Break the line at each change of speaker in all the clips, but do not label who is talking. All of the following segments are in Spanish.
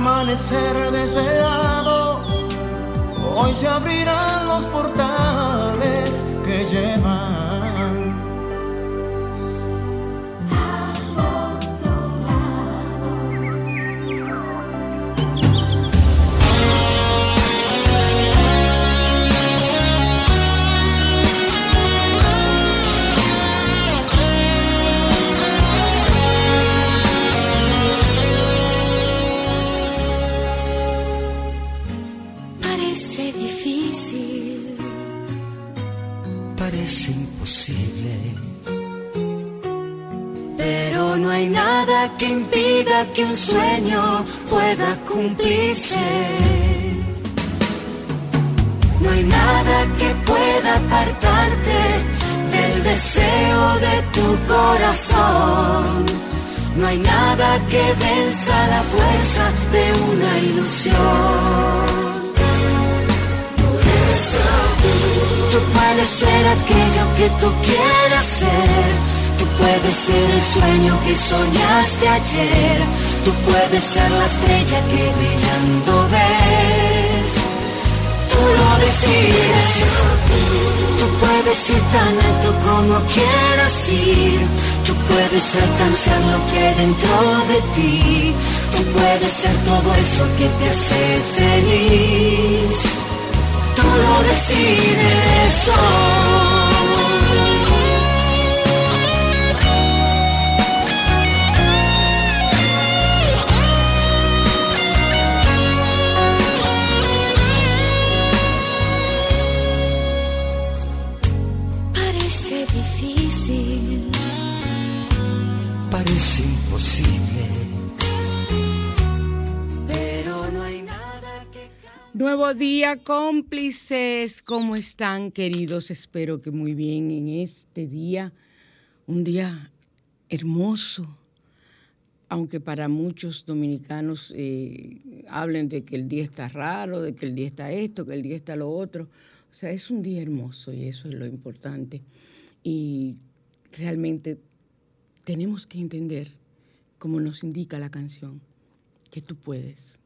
Amanecer deseado. Hoy se abrirán los portales que llevan
que un sueño pueda cumplirse. No hay nada que pueda apartarte del deseo de tu corazón. No hay nada que venza la fuerza de una ilusión. Tú puedes ser aquello que tú quieras ser. Puedes ser el sueño que soñaste ayer. Tú puedes ser la estrella que brillando ves. Tú lo decides. Tú puedes ir tan alto como quieras ir. Tú puedes alcanzar lo que hay dentro de ti. Tú puedes ser todo eso que te hace feliz. Tú lo decides hoy.
Día, cómplices. ¿Cómo están, queridos? Espero que muy bien en este día. Un día hermoso. Aunque para muchos dominicanos eh, hablen de que el día está raro, de que el día está esto, que el día está lo otro. O sea, es un día hermoso y eso es lo importante. Y realmente tenemos que entender, como nos indica la canción, que tú puedes.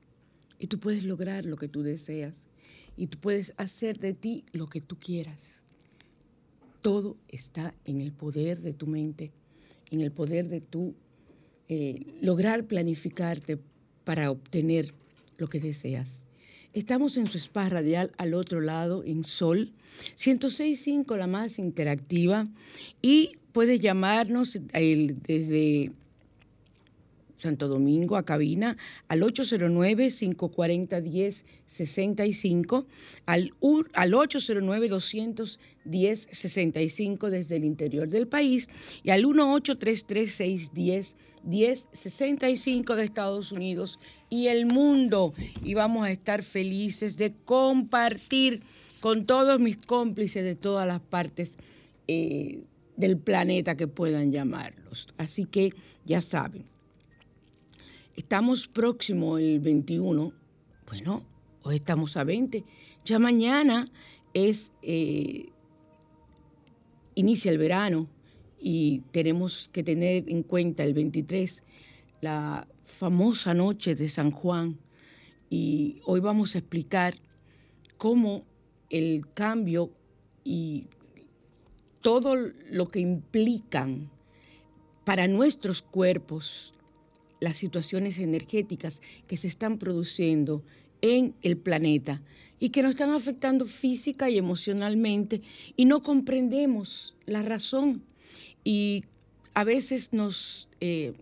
Y tú puedes lograr lo que tú deseas. Y tú puedes hacer de ti lo que tú quieras. Todo está en el poder de tu mente, en el poder de tu eh, lograr planificarte para obtener lo que deseas. Estamos en su spa radial al otro lado, en Sol, 106.5, la más interactiva, y puedes llamarnos el- desde Santo Domingo, a cabina, al 809-540-1065, al, al 809-210-65 desde el interior del país y al 1833-610-1065 de Estados Unidos y el mundo. Y vamos a estar felices de compartir con todos mis cómplices de todas las partes eh, del planeta que puedan llamarlos. Así que ya saben, estamos próximo el 21, bueno, hoy estamos a 20, ya mañana es, eh, inicia el verano y tenemos que tener en cuenta el 23, la famosa noche de San Juan. Y hoy vamos a explicar cómo el cambio y todo lo que implican para nuestros cuerpos las situaciones energéticas que se están produciendo en el planeta y que nos están afectando física y emocionalmente y no comprendemos la razón y a veces nos eh,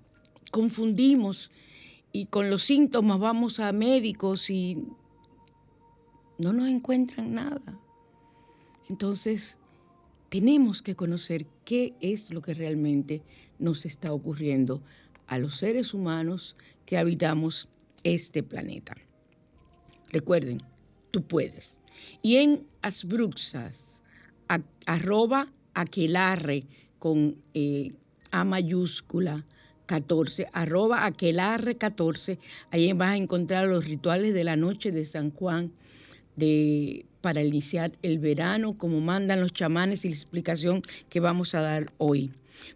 confundimos y con los síntomas vamos a médicos y no nos encuentran nada. Entonces, tenemos que conocer qué es lo que realmente nos está ocurriendo a los seres humanos que habitamos este planeta. Recuerden, tú puedes. Y en Asbruxas, arroba aquelarre con eh, A mayúscula 14, arroba aquelarre 14, ahí vas a encontrar los rituales de la noche de San Juan de, para iniciar el verano, como mandan los chamanes y la explicación que vamos a dar hoy.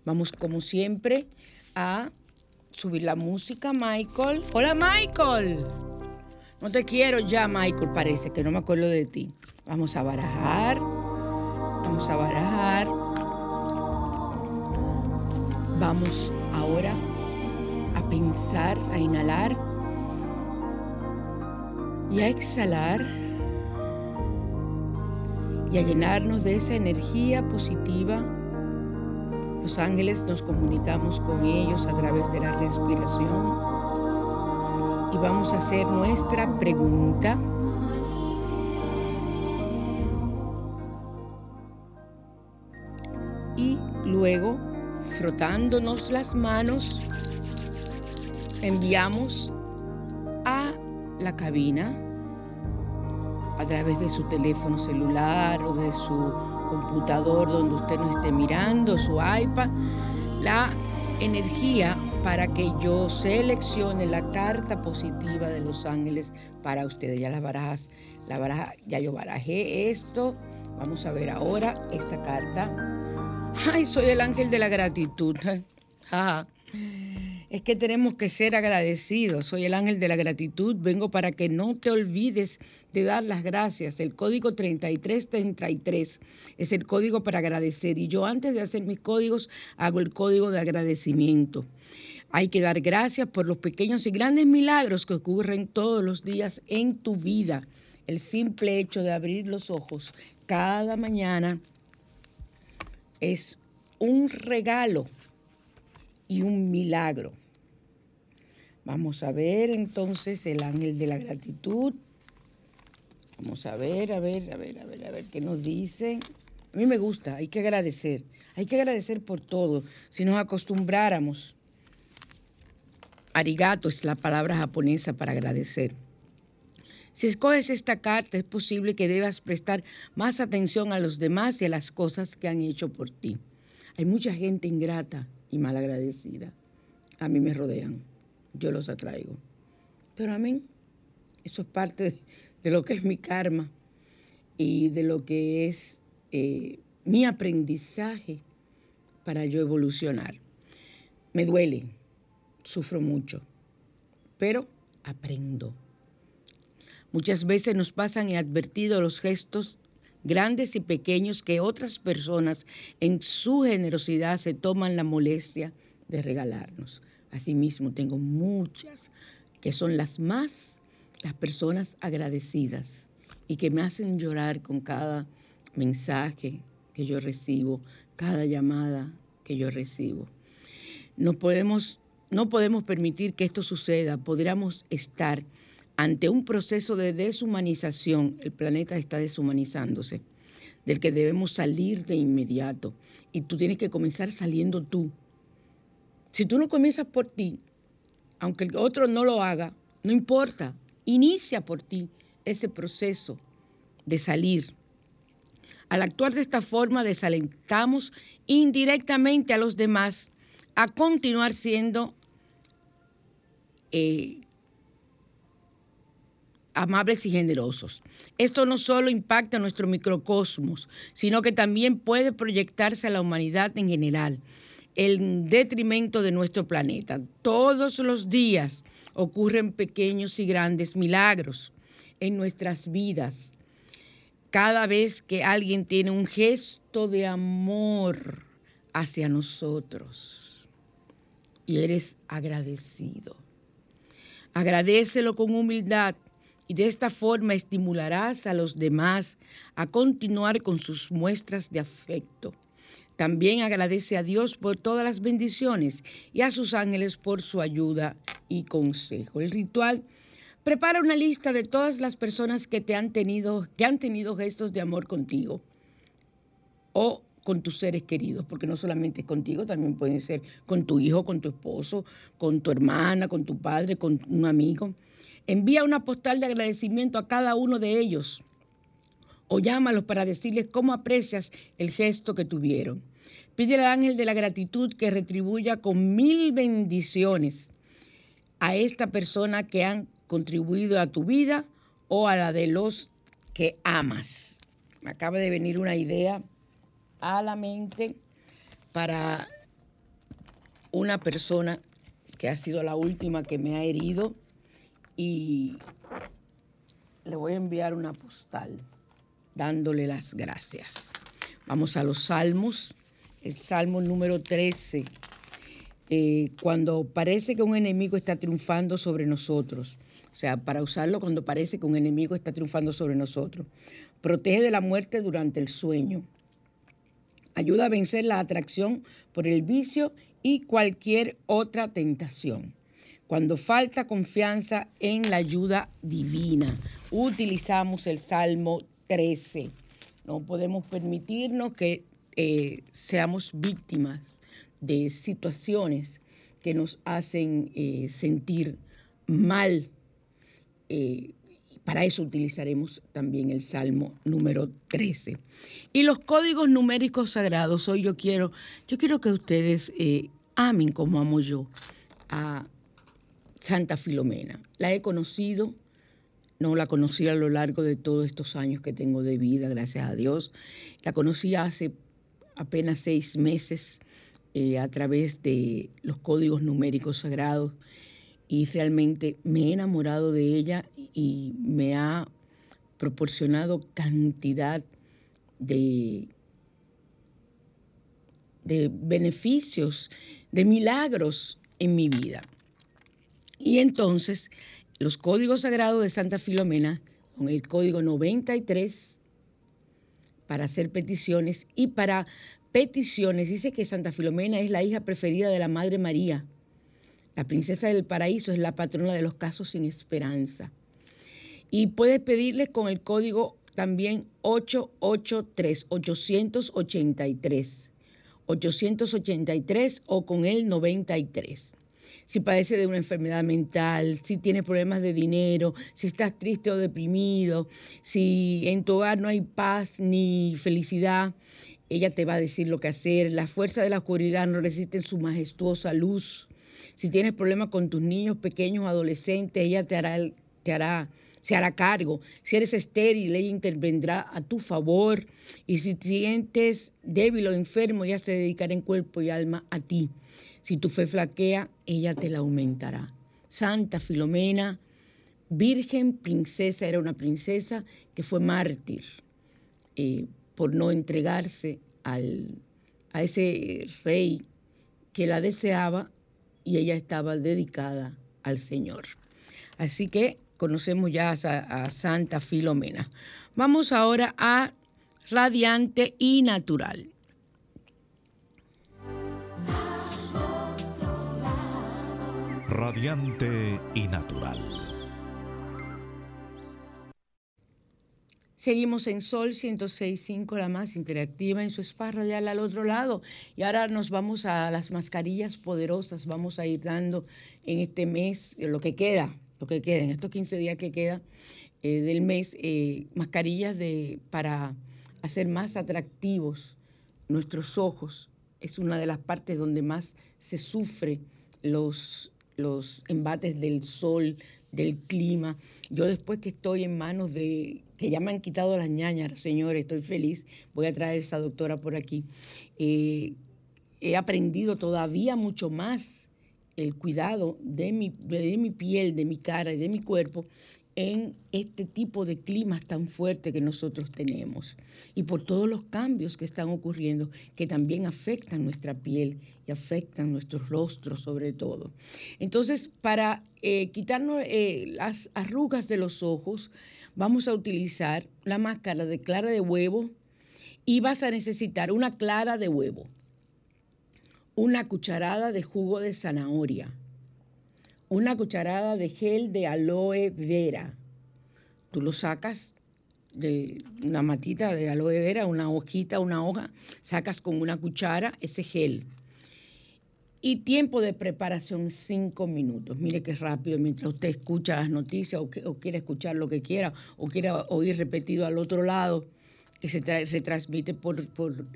Vamos, como siempre, a subir la música, Michael. Hola, Michael. No te quiero ya, Michael, parece que no me acuerdo de ti. Vamos a barajar. Vamos a barajar. Vamos ahora a pensar, a inhalar y a exhalar y a llenarnos de esa energía positiva. Los ángeles nos comunicamos con ellos a través de la respiración y vamos a hacer nuestra pregunta. Y luego, frotándonos las manos, enviamos a la cabina a través de su teléfono celular o de su computador donde usted nos esté mirando, su iPad, la energía para que yo seleccione la carta positiva de los ángeles para ustedes. Ya las barajas, la baraja, ya yo barajé esto. Vamos a ver ahora esta carta. Ay, soy el ángel de la gratitud. Ajá. Es que tenemos que ser agradecidos. Soy el ángel de la gratitud. Vengo para que no te olvides de dar las gracias. El código 3333 es el código para agradecer. Y yo antes de hacer mis códigos hago el código de agradecimiento. Hay que dar gracias por los pequeños y grandes milagros que ocurren todos los días en tu vida. El simple hecho de abrir los ojos cada mañana es un regalo y un milagro. Vamos a ver entonces el ángel de la gratitud. Vamos a ver, a ver, a ver, a ver, a ver qué nos dice. A mí me gusta, hay que agradecer. Hay que agradecer por todo. Si nos acostumbráramos, arigato es la palabra japonesa para agradecer. Si escoges esta carta, es posible que debas prestar más atención a los demás y a las cosas que han hecho por ti. Hay mucha gente ingrata y malagradecida. A mí me rodean, yo los atraigo. Pero a mí, eso es parte de, de lo que es mi karma y de lo que es eh, mi aprendizaje para yo evolucionar. Me duele, sufro mucho, pero aprendo. Muchas veces nos pasan inadvertidos los gestos grandes y pequeños que otras personas en su generosidad se toman la molestia de regalarnos. Asimismo, tengo muchas que son las más, las personas agradecidas y que me hacen llorar con cada mensaje que yo recibo, cada llamada que yo recibo. No podemos no podemos permitir que esto suceda. Podríamos estar ante un proceso de deshumanización. El planeta está deshumanizándose, del que debemos salir de inmediato. Y tú tienes que comenzar saliendo tú. Si tú no comienzas por ti, aunque el otro no lo haga, no importa. Inicia por ti ese proceso de salir. Al actuar de esta forma, desalentamos indirectamente a los demás a continuar siendo eh, amables y generosos. Esto no solo impacta a nuestro microcosmos, sino que también puede proyectarse a la humanidad en general, en detrimento de nuestro planeta. Todos los días ocurren pequeños y grandes milagros en nuestras vidas. Cada vez que alguien tiene un gesto de amor hacia nosotros y eres agradecido. Agradecelo con humildad y de esta forma estimularás a los demás a continuar con sus muestras de afecto. También agradece a Dios por todas las bendiciones y a sus ángeles por su ayuda y consejo. El ritual prepara una lista de todas las personas que te han tenido que han tenido gestos de amor contigo o con tus seres queridos, porque no solamente es contigo, también puede ser con tu hijo, con tu esposo, con tu hermana, con tu padre, con un amigo. Envía una postal de agradecimiento a cada uno de ellos o llámalos para decirles cómo aprecias el gesto que tuvieron. Pide al ángel de la gratitud que retribuya con mil bendiciones a esta persona que han contribuido a tu vida o a la de los que amas. Me acaba de venir una idea a la mente para una persona que ha sido la última que me ha herido y le voy a enviar una postal dándole las gracias. Vamos a los salmos. El salmo número 13. Eh, cuando parece que un enemigo está triunfando sobre nosotros. O sea, para usarlo cuando parece que un enemigo está triunfando sobre nosotros. Protege de la muerte durante el sueño. Ayuda a vencer la atracción por el vicio y cualquier otra tentación cuando falta confianza en la ayuda divina. Utilizamos el Salmo 13. No podemos permitirnos que eh, seamos víctimas de situaciones que nos hacen eh, sentir mal. Eh, para eso utilizaremos también el Salmo número 13. Y los códigos numéricos sagrados, hoy yo quiero, yo quiero que ustedes amen como amo yo a Santa Filomena. La he conocido, no la conocí a lo largo de todos estos años que tengo de vida, gracias a Dios. La conocí hace apenas seis meses eh, a través de los códigos numéricos sagrados y realmente me he enamorado de ella y me ha proporcionado cantidad de, de beneficios, de milagros en mi vida. Y entonces los códigos sagrados de Santa Filomena, con el código 93 para hacer peticiones y para peticiones, dice que Santa Filomena es la hija preferida de la Madre María. La princesa del paraíso es la patrona de los casos sin esperanza. Y puedes pedirle con el código también 883, 883, 883 o con el 93 si padece de una enfermedad mental, si tiene problemas de dinero, si estás triste o deprimido, si en tu hogar no hay paz ni felicidad, ella te va a decir lo que hacer. La fuerza de la oscuridad no resiste su majestuosa luz. Si tienes problemas con tus niños pequeños adolescentes, ella te hará, te hará, se hará cargo. Si eres estéril, ella intervendrá a tu favor. Y si te sientes débil o enfermo, ella se dedicará en cuerpo y alma a ti. Si tu fe flaquea, ella te la aumentará. Santa Filomena, virgen, princesa, era una princesa que fue mártir eh, por no entregarse al, a ese rey que la deseaba y ella estaba dedicada al Señor. Así que conocemos ya a, a Santa Filomena. Vamos ahora a radiante y natural.
Radiante y natural.
Seguimos en Sol 106.5, la más interactiva en su spa radial al otro lado. Y ahora nos vamos a las mascarillas poderosas. Vamos a ir dando en este mes, lo que queda, lo que queda, en estos 15 días que queda eh, del mes, eh, mascarillas de, para hacer más atractivos nuestros ojos. Es una de las partes donde más se sufre los, los embates del sol, del clima. Yo después que estoy en manos de, que ya me han quitado las ñañas, señores, estoy feliz, voy a traer a esa doctora por aquí. Eh, he aprendido todavía mucho más el cuidado de mi, de mi piel, de mi cara y de mi cuerpo en este tipo de climas tan fuertes que nosotros tenemos y por todos los cambios que están ocurriendo que también afectan nuestra piel y afectan nuestros rostros sobre todo. Entonces, para eh, quitarnos eh, las arrugas de los ojos, vamos a utilizar la máscara de clara de huevo y vas a necesitar una clara de huevo, una cucharada de jugo de zanahoria, una cucharada de gel de aloe vera. Tú lo sacas de una matita de aloe vera, una hojita, una hoja, sacas con una cuchara ese gel. Y tiempo de preparación, cinco minutos. Mire qué rápido, mientras usted escucha las noticias o, quiere escuchar lo que quiera o quiera oír repetido al otro lado, que se retransmite por,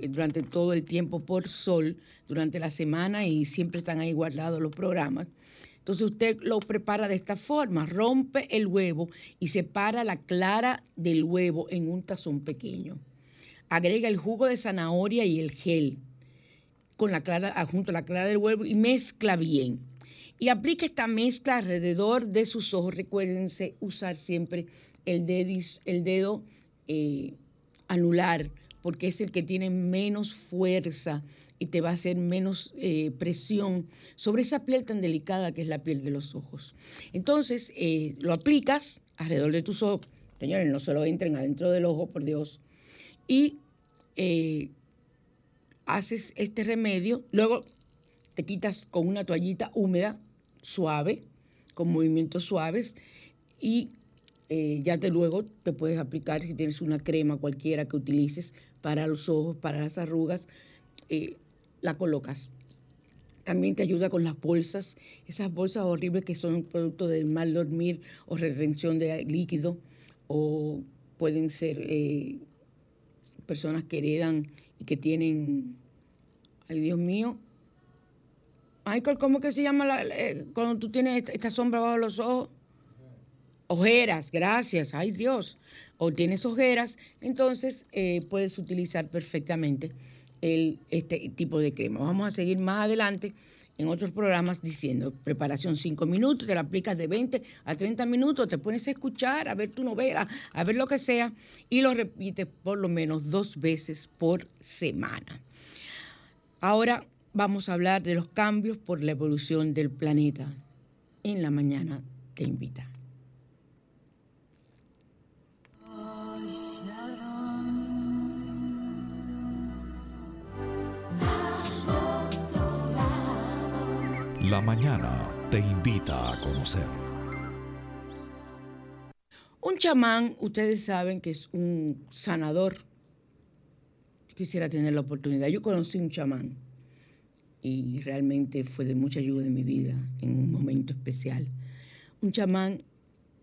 durante todo el tiempo por sol, durante la semana y siempre están ahí guardados los programas. Entonces usted lo prepara de esta forma, rompe el huevo y separa la clara del huevo en un tazón pequeño. Agrega el jugo de zanahoria y el gel con la clara, junto a la clara del huevo y mezcla bien. Y aplica esta mezcla alrededor de sus ojos. Recuérdense usar siempre el, dedo eh, anular, porque es el que tiene menos fuerza y te va a hacer menos eh, presión sobre esa piel tan delicada que es la piel de los ojos. Entonces, eh, lo aplicas alrededor de tus ojos. Señores, no se lo entren adentro del ojo, por Dios. Y eh, haces este remedio. Luego te quitas con una toallita húmeda, suave, con movimientos suaves. Y ya te luego te puedes aplicar, si tienes una crema cualquiera que utilices para los ojos, para las arrugas la colocas. También te ayuda con las bolsas, esas bolsas horribles que son producto del mal dormir o retención de líquido, o pueden ser eh, personas que heredan y que tienen, ay Dios mío, Michael, ¿cómo que se llama eh, cuando tú tienes esta, sombra bajo los ojos? Ojeras, gracias, ay Dios. O tienes ojeras, entonces eh, puedes utilizar perfectamente este tipo de crema. Vamos a seguir más adelante en otros programas diciendo preparación 5 minutos, te la aplicas de 20 a 30 minutos, te pones a escuchar, a ver tu novela, a ver lo que sea y lo repites por lo menos dos veces por semana. Ahora vamos a hablar de los cambios por la evolución del planeta. En la mañana te invita.
La mañana te invita a conocer.
Un chamán, ustedes saben que es un sanador. Quisiera tener la oportunidad. Yo conocí un chamán y realmente fue de mucha ayuda en mi vida, en un momento especial. Un chamán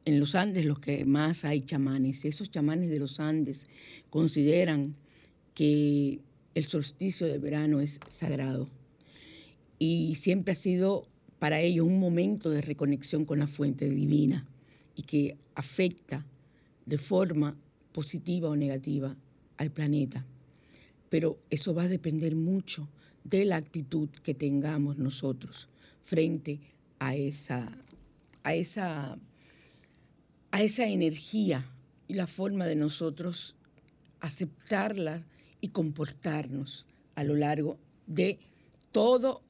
en los Andes, los que más hay chamanes, esos chamanes de los Andes consideran que el solsticio de verano es sagrado y siempre ha sido para ellos un momento de reconexión con la fuente divina y que afecta de forma positiva o negativa al planeta. Pero eso va a depender mucho de la actitud que tengamos nosotros frente a esa, a esa, a esa energía y la forma de nosotros aceptarla y comportarnos a lo largo de todo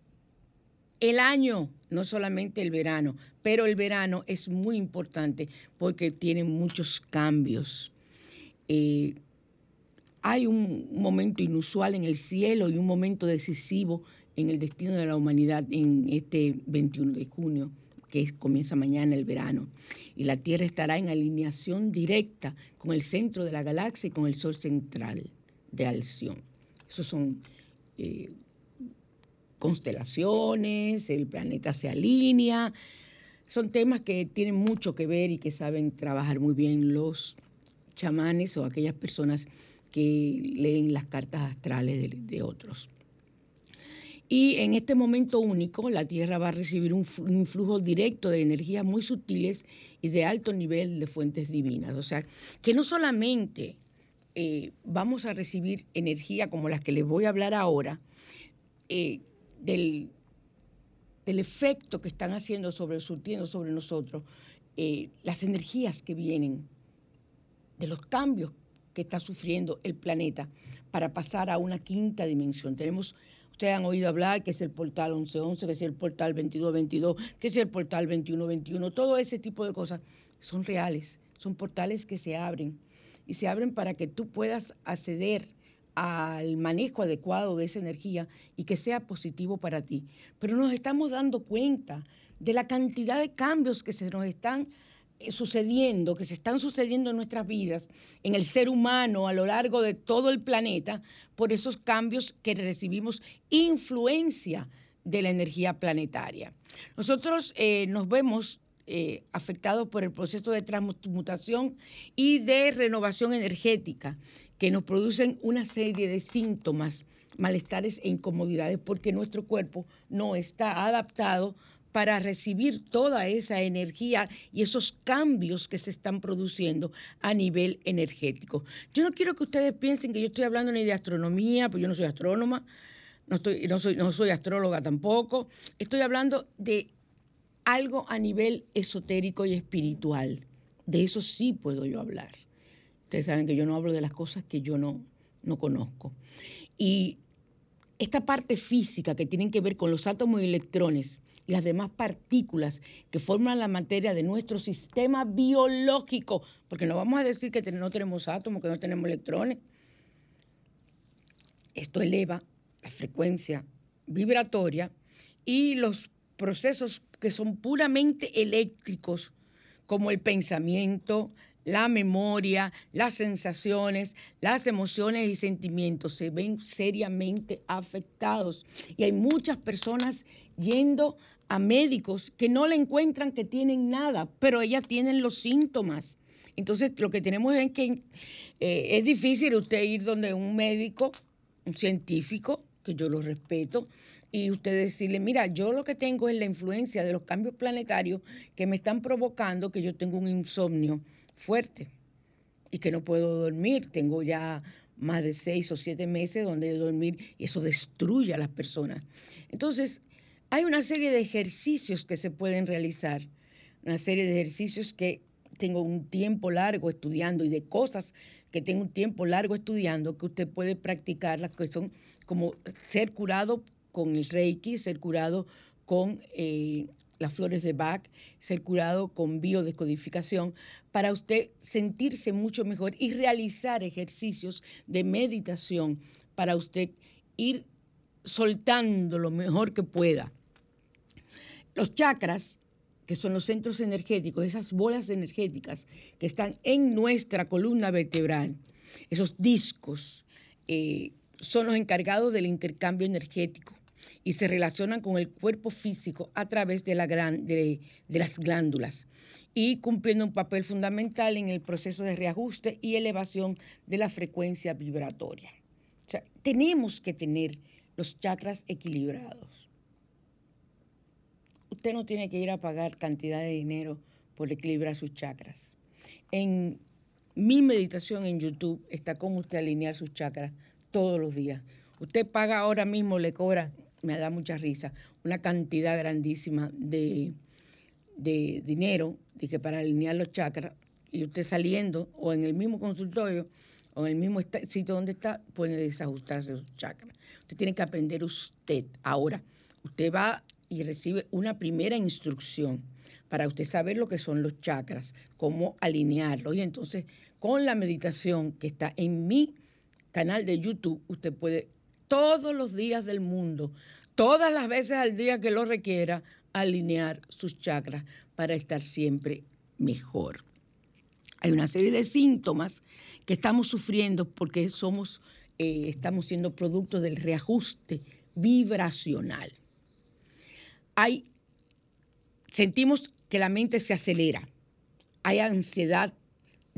el año, no solamente el verano, pero el verano es muy importante porque tiene muchos cambios. Eh, hay un momento inusual en el cielo y un momento decisivo en el destino de la humanidad en este 21 de junio, que comienza mañana el verano. Y la Tierra estará en alineación directa con el centro de la galaxia y con el Sol central de Alción. Esos son eh, constelaciones, el planeta se alinea. Son temas que tienen mucho que ver y que saben trabajar muy bien los chamanes o aquellas personas que leen las cartas astrales de, otros. Y en este momento único, la Tierra va a recibir un, flujo directo de energías muy sutiles y de alto nivel de fuentes divinas. O sea, que no solamente eh, vamos a recibir energía como las que les voy a hablar ahora, eh, del, del, efecto que están haciendo sobre, surtiendo sobre nosotros, eh, las energías que vienen, de los cambios que está sufriendo el planeta para pasar a una quinta dimensión. Tenemos Ustedes han oído hablar que es el portal 1111, que es el portal 2222, que es el portal 2121. Todo ese tipo de cosas son reales, son portales que se abren y se abren para que tú puedas acceder al manejo adecuado de esa energía y que sea positivo para ti. Pero nos estamos dando cuenta de la cantidad de cambios que se nos están eh, sucediendo, que se están sucediendo en nuestras vidas, en el ser humano a lo largo de todo el planeta, por esos cambios que recibimos influencia de la energía planetaria. Nosotros eh, nos vemos eh, afectados por el proceso de transmutación y de renovación energética, que nos producen una serie de síntomas, malestares e incomodidades, porque nuestro cuerpo no está adaptado para recibir toda esa energía y esos cambios que se están produciendo a nivel energético. Yo no quiero que ustedes piensen que yo estoy hablando ni de astronomía, porque yo no soy astrónoma, no, estoy, no, soy, no soy astróloga tampoco. Estoy hablando de algo a nivel esotérico y espiritual. De eso sí puedo yo hablar. Ustedes saben que yo no hablo de las cosas que yo no, no conozco. Y esta parte física que tienen que ver con los átomos y electrones, y las demás partículas que forman la materia de nuestro sistema biológico, porque no vamos a decir que no tenemos átomos, que no tenemos electrones. Esto eleva la frecuencia vibratoria y los procesos que son puramente eléctricos, como el pensamiento, la memoria, las sensaciones, las emociones y sentimientos se ven seriamente afectados. Y hay muchas personas yendo a médicos que no le encuentran que tienen nada, pero ellas tienen los síntomas. Entonces, lo que tenemos es que eh, es difícil usted ir donde un médico, un científico, que yo lo respeto, y usted decirle, mira, yo lo que tengo es la influencia de los cambios planetarios que me están provocando que yo tengo un insomnio fuerte y que no puedo dormir. Tengo ya más de seis o siete meses donde dormir y eso destruye a las personas. Entonces, hay una serie de ejercicios que se pueden realizar, una serie de ejercicios que tengo un tiempo largo estudiando y de cosas que tengo un tiempo largo estudiando que usted puede practicar, las que son como ser curado con el Reiki, ser curado con eh, las flores de Bach, ser curado con biodescodificación, para usted sentirse mucho mejor y realizar ejercicios de meditación para usted ir soltando lo mejor que pueda. Los chakras, que son los centros energéticos, esas bolas energéticas que están en nuestra columna vertebral, esos discos, eh, son los encargados del intercambio energético y se relacionan con el cuerpo físico a través de, la de, las glándulas y cumpliendo un papel fundamental en el proceso de reajuste y elevación de la frecuencia vibratoria. Tenemos que tener los chakras equilibrados. Usted no tiene que ir a pagar cantidad de dinero por equilibrar sus chakras. En mi meditación en YouTube está cómo usted alinear sus chakras todos los días. Usted paga ahora mismo, le cobra, me da mucha risa, una cantidad grandísima de, de dinero que para alinear los chakras y usted saliendo o en el mismo consultorio o en el mismo sitio donde está, puede desajustarse sus chakras. Usted tiene que aprender usted. Ahora, usted va y recibe una primera instrucción para usted saber lo que son los chakras, cómo alinearlos. Y entonces, con la meditación que está en mi canal de YouTube, usted puede todos los días del mundo, todas las veces al día que lo requiera, alinear sus chakras para estar siempre mejor. Hay una serie de síntomas que estamos sufriendo porque somos, eh, estamos siendo producto del reajuste vibracional. Hay, sentimos que la mente se acelera, hay ansiedad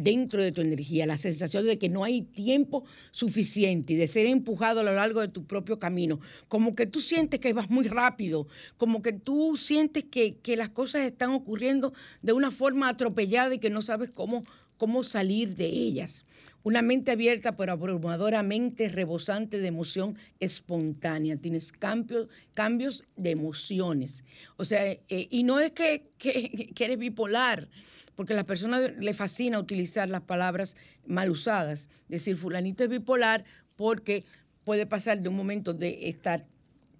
dentro de tu energía, la sensación de que no hay tiempo suficiente y de ser empujado a lo largo de tu propio camino, como que tú sientes que vas muy rápido, como que tú sientes que, que las cosas están ocurriendo de una forma atropellada y que no sabes cómo, cómo salir de ellas. Una mente abierta pero abrumadoramente rebosante de emoción espontánea. Tienes cambios, cambios de emociones. O sea, eh, y no es que, que, eres bipolar, porque a las personas le fascina utilizar las palabras mal usadas. Decir, fulanito es bipolar porque puede pasar de un momento de estar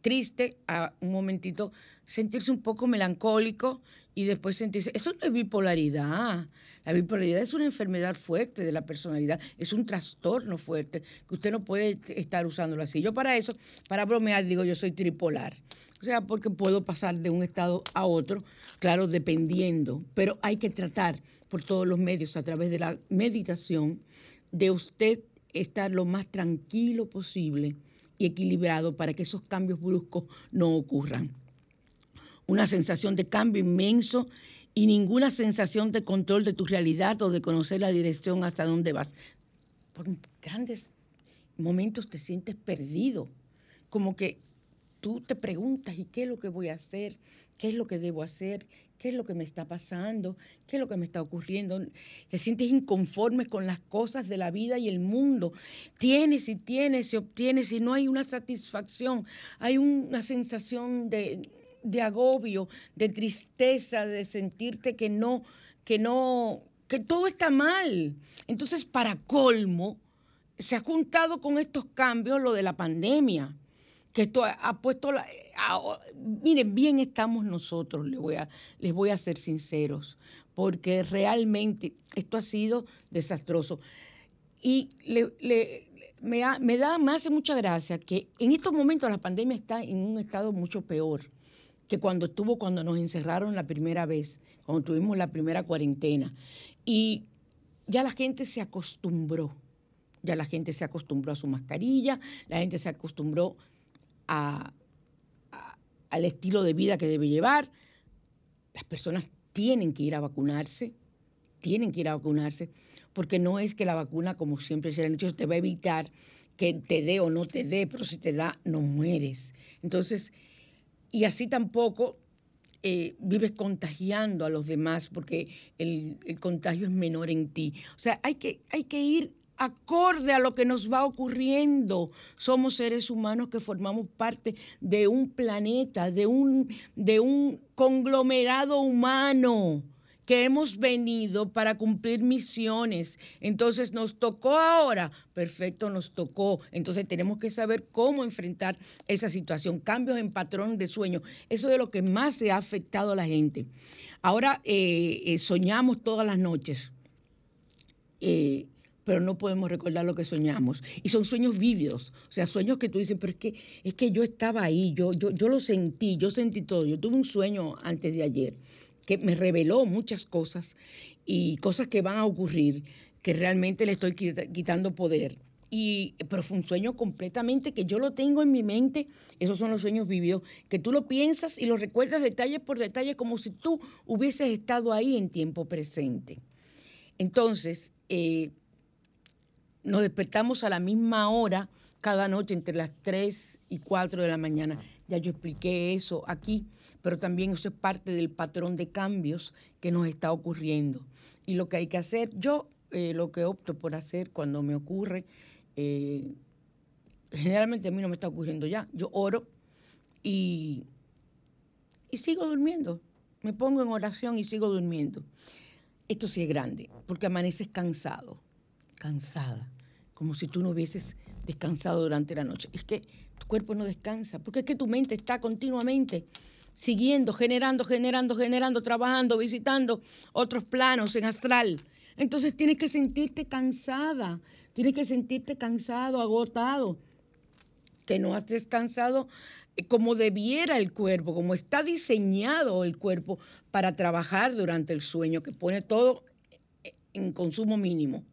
triste a un momentito sentirse un poco melancólico y después sentirse... Eso no es bipolaridad. La bipolaridad es una enfermedad fuerte de la personalidad, es un trastorno fuerte que usted no puede estar usándolo así. Yo para eso, para bromear, digo yo soy tripolar. O sea, porque puedo pasar de un estado a otro, claro, dependiendo, pero hay que tratar por todos los medios, a través de la meditación, de usted estar lo más tranquilo posible y equilibrado para que esos cambios bruscos no ocurran. Una sensación de cambio inmenso y ninguna sensación de control de tu realidad o de conocer la dirección hasta dónde vas. Por grandes momentos te sientes perdido, como que tú te preguntas, ¿y qué es lo que voy a hacer? ¿Qué es lo que debo hacer? ¿Qué es lo que me está pasando? ¿Qué es lo que me está ocurriendo? Te sientes inconforme con las cosas de la vida y el mundo. Tienes y tienes y obtienes y no hay una satisfacción. Hay una sensación de, de agobio, de tristeza, de sentirte que no, que no, que todo está mal. Entonces, para colmo, se ha juntado con estos cambios lo de la pandemia que esto ha puesto la, miren, bien estamos nosotros, les voy, a, les voy a ser sinceros, porque realmente esto ha sido desastroso. Y me, me, da, me hace mucha gracia que en estos momentos la pandemia está en un estado mucho peor que cuando estuvo, cuando nos encerraron la primera vez, cuando tuvimos la primera cuarentena. Y ya la gente se acostumbró, ya la gente se acostumbró a su mascarilla, la gente se acostumbró al estilo de vida que debe llevar. Las personas tienen que ir a vacunarse, tienen que ir a vacunarse, porque no es que la vacuna, como siempre se ha dicho, te va a evitar que te dé o no te dé, pero si te da, no mueres. Entonces, y así tampoco eh, vives contagiando a los demás, porque el, el, contagio es menor en ti. O sea, hay que, hay que ir acorde a lo que nos va ocurriendo. Somos seres humanos que formamos parte de un planeta, de un, de un conglomerado humano que hemos venido para cumplir misiones. Entonces nos tocó ahora, perfecto, nos tocó. Entonces tenemos que saber cómo enfrentar esa situación. Cambios en patrón de sueño, eso es lo que más se ha afectado a la gente. Ahora eh, eh, soñamos todas las noches. Eh, pero no podemos recordar lo que soñamos. Y son sueños vívidos, o sea, sueños que tú dices, pero es que, es que yo estaba ahí, yo, yo, yo lo sentí, yo sentí todo. Yo tuve un sueño antes de ayer que me reveló muchas cosas y cosas que van a ocurrir que realmente le estoy quitando poder. Y, pero fue un sueño completamente que yo lo tengo en mi mente, esos son los sueños vividos, que tú lo piensas y lo recuerdas detalle por detalle como si tú hubieses estado ahí en tiempo presente. Entonces, eh, nos despertamos a la misma hora cada noche entre las 3 y 4 de la mañana. Ya yo expliqué eso aquí, pero también eso es parte del patrón de cambios que nos está ocurriendo. Y lo que hay que hacer, yo eh, lo que opto por hacer cuando me ocurre, eh, generalmente a mí no me está ocurriendo ya, yo oro y, y sigo durmiendo. Me pongo en oración y sigo durmiendo. Esto sí es grande, porque amaneces cansado cansada, como si tú no hubieses descansado durante la noche. Es que tu cuerpo no descansa, porque es que tu mente está continuamente siguiendo, generando, generando, generando, trabajando, visitando otros planos en astral. Entonces tienes que sentirte cansada, tienes que sentirte cansado, agotado, que no has descansado como debiera el cuerpo, como está diseñado el cuerpo para trabajar durante el sueño, que pone todo en consumo mínimo,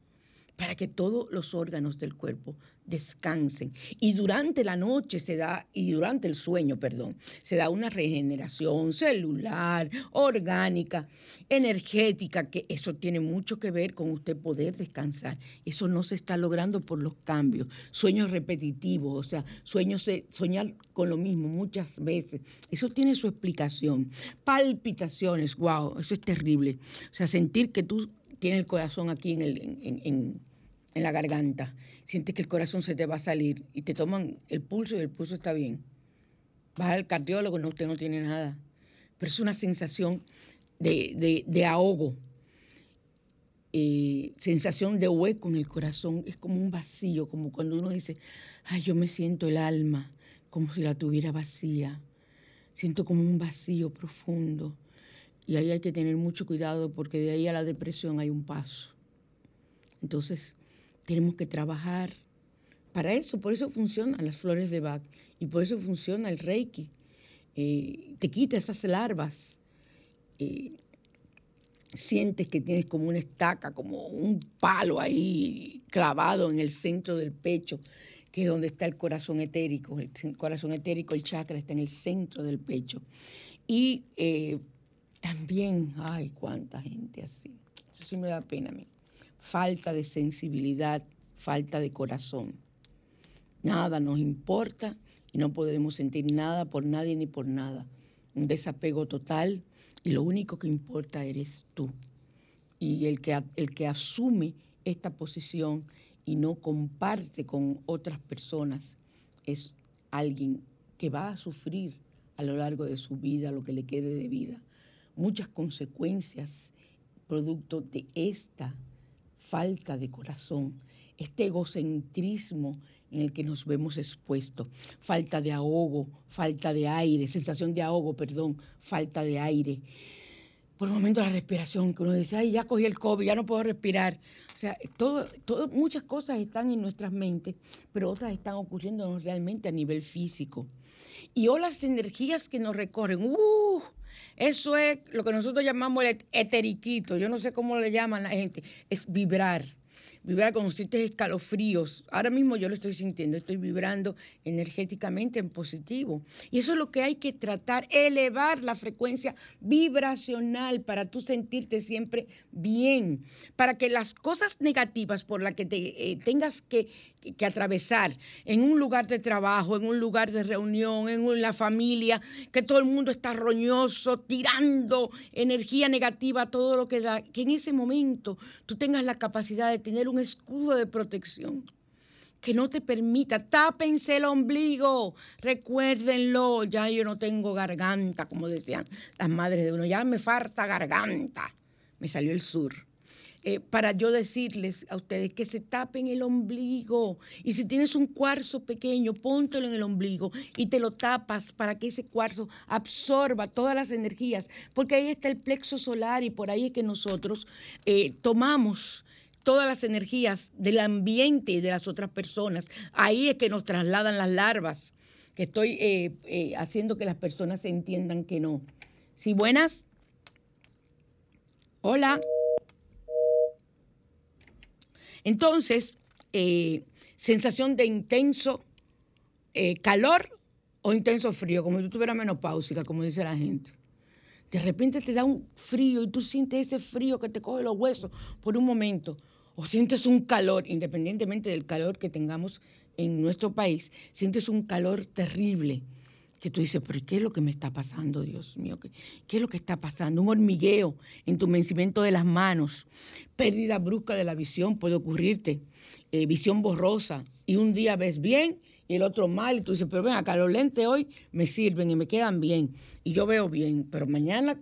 para que todos los órganos del cuerpo descansen. Y durante la noche se da, y durante el sueño, perdón, se da una regeneración celular, orgánica, energética, que eso tiene mucho que ver con usted poder descansar. Eso no se está logrando por los cambios. Sueños repetitivos, o sea, sueños de soñar con lo mismo muchas veces. Eso tiene su explicación. Palpitaciones, wow, eso es terrible. O sea, sentir que tú tienes el corazón aquí en, el, en, en, la garganta sientes que el corazón se te va a salir y te toman el pulso y el pulso está bien. Vas al cardiólogo, no, usted no tiene nada. Pero es una sensación de, ahogo, eh, sensación de hueco en el corazón. Es como un vacío, como cuando uno dice, ay, yo me siento el alma como si la tuviera vacía. Siento como un vacío profundo. Y ahí hay que tener mucho cuidado porque de ahí a la depresión hay un paso. Entonces, tenemos que trabajar para eso, por eso funcionan las flores de Bach y por eso funciona el Reiki. Eh, te quita esas larvas. Eh, sientes que tienes como una estaca, como un palo ahí clavado en el centro del pecho, que es donde está el corazón etérico. El corazón etérico, el chakra está en el centro del pecho. Y eh, también, ay, cuánta gente así. Eso sí me da pena a mí falta de sensibilidad, falta de corazón. Nada nos importa y no podemos sentir nada por nadie ni por nada. Un desapego total y lo único que importa eres tú. Y el que, el que asume esta posición y no comparte con otras personas es alguien que va a sufrir a lo largo de su vida, lo que le quede de vida, muchas consecuencias producto de esta falta de corazón, este egocentrismo en el que nos vemos expuestos, falta de ahogo, falta de aire, sensación de ahogo, perdón, falta de aire. Por el momento la respiración, que uno dice, ay, ya cogí el COVID, ya no puedo respirar. O sea, todo, todo, muchas cosas están en nuestras mentes, pero otras están ocurriendo realmente a nivel físico. Y olas de energías que nos recorren, ¡uh! Eso es lo que nosotros llamamos el eteriquito. Yo no sé cómo le llaman la gente. Es vibrar. Vibrar con sientes escalofríos. Ahora mismo yo lo estoy sintiendo. Estoy vibrando energéticamente en positivo. Y eso es lo que hay que tratar. Elevar la frecuencia vibracional para tú sentirte siempre bien. Para que las cosas negativas por las que te, eh, tengas que que atravesar en un lugar de trabajo, en un lugar de reunión, en la familia, que todo el mundo está roñoso, tirando energía negativa a todo lo que da, que en ese momento tú tengas la capacidad de tener un escudo de protección que no te permita, tápense el ombligo, recuérdenlo, ya yo no tengo garganta, como decían las madres de uno, ya me falta garganta, me salió el sur. Eh, para yo decirles a ustedes que se tapen el ombligo. Y si tienes un cuarzo pequeño, póntelo en el ombligo y te lo tapas para que ese cuarzo absorba todas las energías, porque ahí está el plexo solar y por ahí es que nosotros eh, tomamos todas las energías del ambiente y de las otras personas. Ahí es que nos trasladan las larvas, que estoy eh, haciendo que las personas entiendan que no. ¿Sí, buenas? Hola. Entonces, eh, sensación de intenso eh, calor o intenso frío, como si tú tuvieras menopáusica, como dice la gente. De repente te da un frío y tú sientes ese frío que te coge los huesos por un momento. O sientes un calor, independientemente del calor que tengamos en nuestro país, sientes un calor terrible que tú dices, pero ¿qué es lo que me está pasando, Dios mío? ¿Qué, ¿Qué, es lo que está pasando? Un hormigueo, entumecimiento de las manos, pérdida brusca de la visión puede ocurrirte, eh, visión borrosa, y un día ves bien y el otro mal, y tú dices, pero ven acá, los lentes hoy me sirven y me quedan bien, y yo veo bien, pero mañana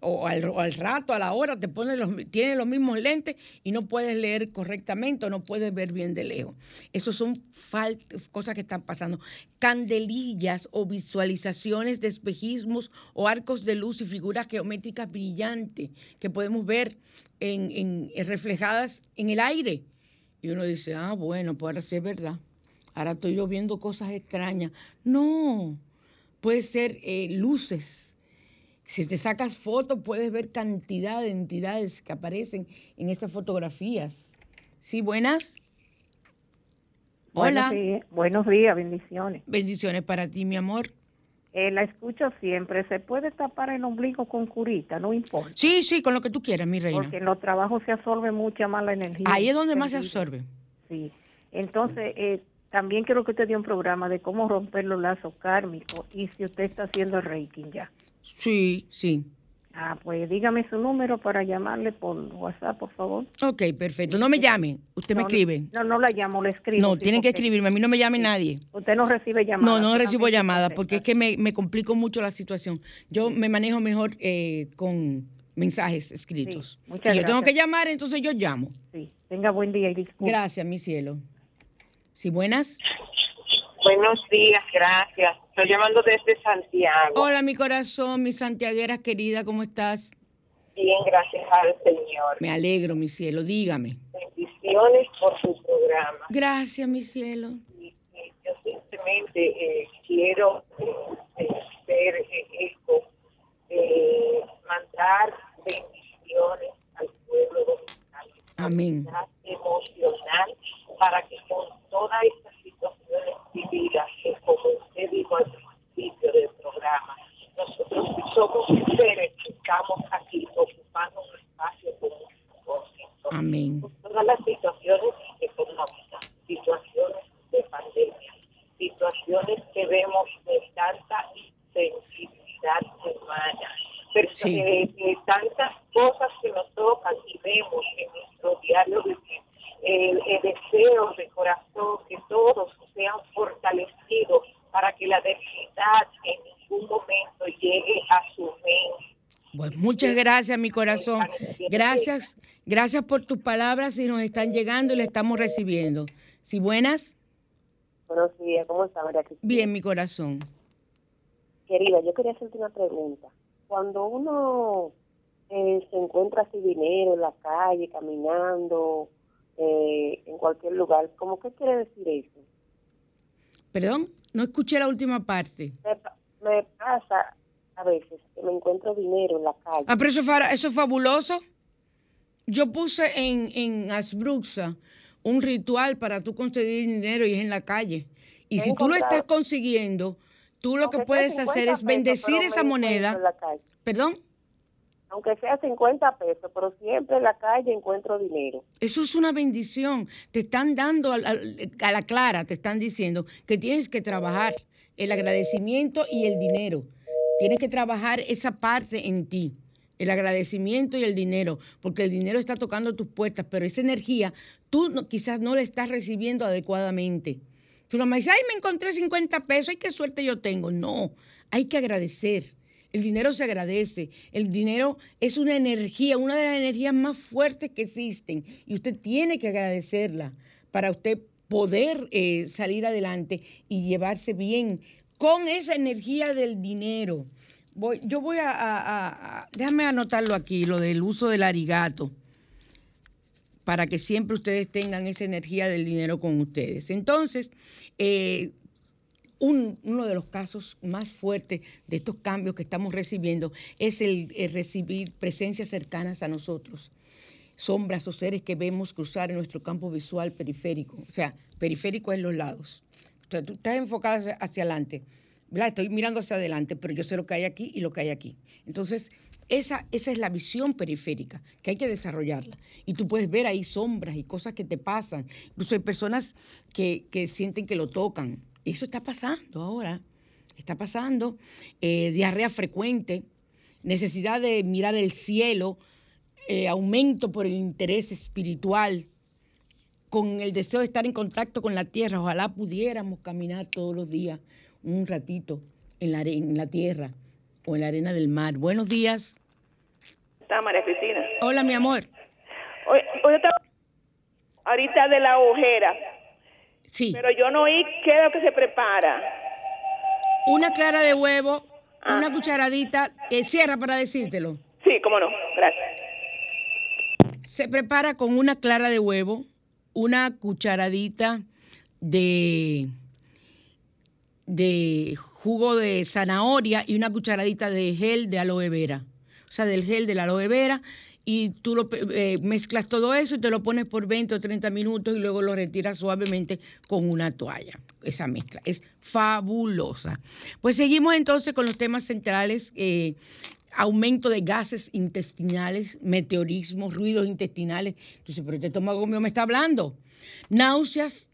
o al, rato, a la hora, te pones los, tienes los mismos lentes y no puedes leer correctamente o no puedes ver bien de lejos. Esas son cosas que están pasando. Candelillas o visualizaciones de espejismos o arcos de luz y figuras geométricas brillantes que podemos ver en, reflejadas en el aire. Y uno dice, ah, bueno, pues ahora sí es verdad. Ahora estoy yo viendo cosas extrañas. No, puede ser eh, luces. Si te sacas fotos, puedes ver cantidad de entidades que aparecen en esas fotografías. ¿Sí, buenas? Hola.
Buenos días, buenos días, bendiciones.
Bendiciones para ti, mi amor.
Eh, la escucho siempre. ¿Se puede tapar el ombligo con curita? No importa.
Sí, sí, con lo que tú quieras, mi reina.
Porque en los trabajos se absorbe mucha mala energía.
Ahí es donde más se absorbe.
Sí. Entonces, eh, también quiero que usted dé un programa de cómo romper los lazos kármicos y si usted está haciendo Reiki ya.
Sí, sí.
Ah, pues dígame su número para llamarle por WhatsApp, por favor.
Ok, perfecto. No me llame, usted me
No,
escribe.
No, no la llamo, le escribo.
No,
sí,
tienen que escribirme. A mí no me llame nadie.
Usted no recibe llamadas.
No, no recibo llamadas porque es que me, me complico mucho la situación. Yo me manejo mejor eh, con mensajes escritos.
Sí, muchas
si yo tengo que llamar, entonces yo llamo.
Sí, tenga buen día y disculpe.
Gracias, mi cielo. Sí, buenas.
Buenos días, gracias. Estoy llamando desde Santiago.
Hola, mi corazón, mi santiaguera querida, ¿cómo estás?
Bien, gracias al Señor.
Me alegro, mi cielo, dígame.
Bendiciones por su programa.
Gracias, mi cielo.
Y, y yo simplemente eh, quiero eh, ser eh, eco, eh, mandar bendiciones al pueblo dominicano.
Amén.
Emocional para que con todas estas situaciones vividas, que como usted dijo al principio del programa, nosotros somos seres que estamos aquí ocupando un espacio con un propósito.
Amén.
Todas las situaciones económicas, situaciones de pandemia, situaciones que vemos de tanta insensibilidad humana, pero
Sí.
eh, eh, tantas cosas que nos tocan y vemos en nuestro diario vivir. El, el deseo de corazón que todos sean fortalecidos para que la debilidad en ningún momento llegue a su mente.
Pues muchas gracias, mi corazón. Gracias, gracias por tus palabras y nos están llegando y las estamos recibiendo. Sí, buenas.
Buenos días, ¿cómo está María Cristina?
Bien, mi corazón.
Querida, yo quería hacerte una pregunta. Cuando uno eh, se encuentra sin dinero en la calle, caminando, eh, en cualquier lugar, ¿cómo qué quiere decir eso?
Perdón, no escuché la última parte.
Me, pa- me pasa a veces que me encuentro dinero en la calle.
Ah, pero eso, eso es fabuloso. Yo puse en, en Asbruxa un ritual para tú conseguir dinero y es en la calle. Y si tú lo estás consiguiendo, tú lo
Aunque
que puedes
50
hacer es bendecir esa moneda. Perdón,
Aunque sea 50 pesos, pero siempre en la calle encuentro dinero.
eso es una bendición. Te están dando a la clara, te están diciendo que tienes que trabajar el agradecimiento y el dinero. Tienes que trabajar esa parte en ti, el agradecimiento y el dinero, porque el dinero está tocando tus puertas, pero esa energía tú no- quizás no la estás recibiendo adecuadamente. Tú nomás dices, ay, me encontré 50 pesos, ay, qué suerte yo tengo. No, hay que agradecer. El dinero se agradece. El dinero es una energía, una de las energías más fuertes que existen. Y usted tiene que agradecerla para usted poder eh, salir adelante y llevarse bien con esa energía del dinero. Voy, yo voy a, a- déjame anotarlo aquí, lo del uso del arigato, para que siempre ustedes tengan esa energía del dinero con ustedes. Entonces, eh, un- uno de los casos más fuertes de estos cambios que estamos recibiendo es el, el recibir presencias cercanas a nosotros, sombras o seres que vemos cruzar en nuestro campo visual periférico, o sea, periférico en los lados. O sea, tú estás enfocada hacia, adelante. Estoy mirando hacia adelante, pero yo sé lo que hay aquí y lo que hay aquí. Entonces, esa, esa es la visión periférica, que hay que desarrollarla. Y tú puedes ver ahí sombras y cosas que te pasan. Incluso hay personas que, que sienten que lo tocan. Eso está pasando ahora. Está pasando. Eh, diarrea frecuente, necesidad de mirar el cielo, eh, aumento por el interés espiritual, con el deseo de estar en contacto con la tierra. Ojalá pudiéramos caminar todos los días un ratito en la, en la tierra o en la arena del mar. Buenos días.
Está María Cristina.
Hola, mi amor.
Hoy, hoy estaba ahorita de la ojera,
Sí.
pero yo no oí qué es lo que se prepara.
Una clara de huevo, una cucharadita, que cierra para decírtelo.
Sí, cómo no, gracias.
Se prepara con una clara de huevo, una cucharadita de, de jugo de zanahoria y una cucharadita de gel de aloe vera. O sea, del gel de la aloe vera y tú lo eh, mezclas todo eso y te lo pones por 20 o 30 minutos y luego lo retiras suavemente con una toalla. Esa mezcla es fabulosa. Pues seguimos entonces con los temas centrales. eh, aumento de gases intestinales, meteorismo, ruidos intestinales. Entonces, pero este estómago mío me está hablando. Náuseas,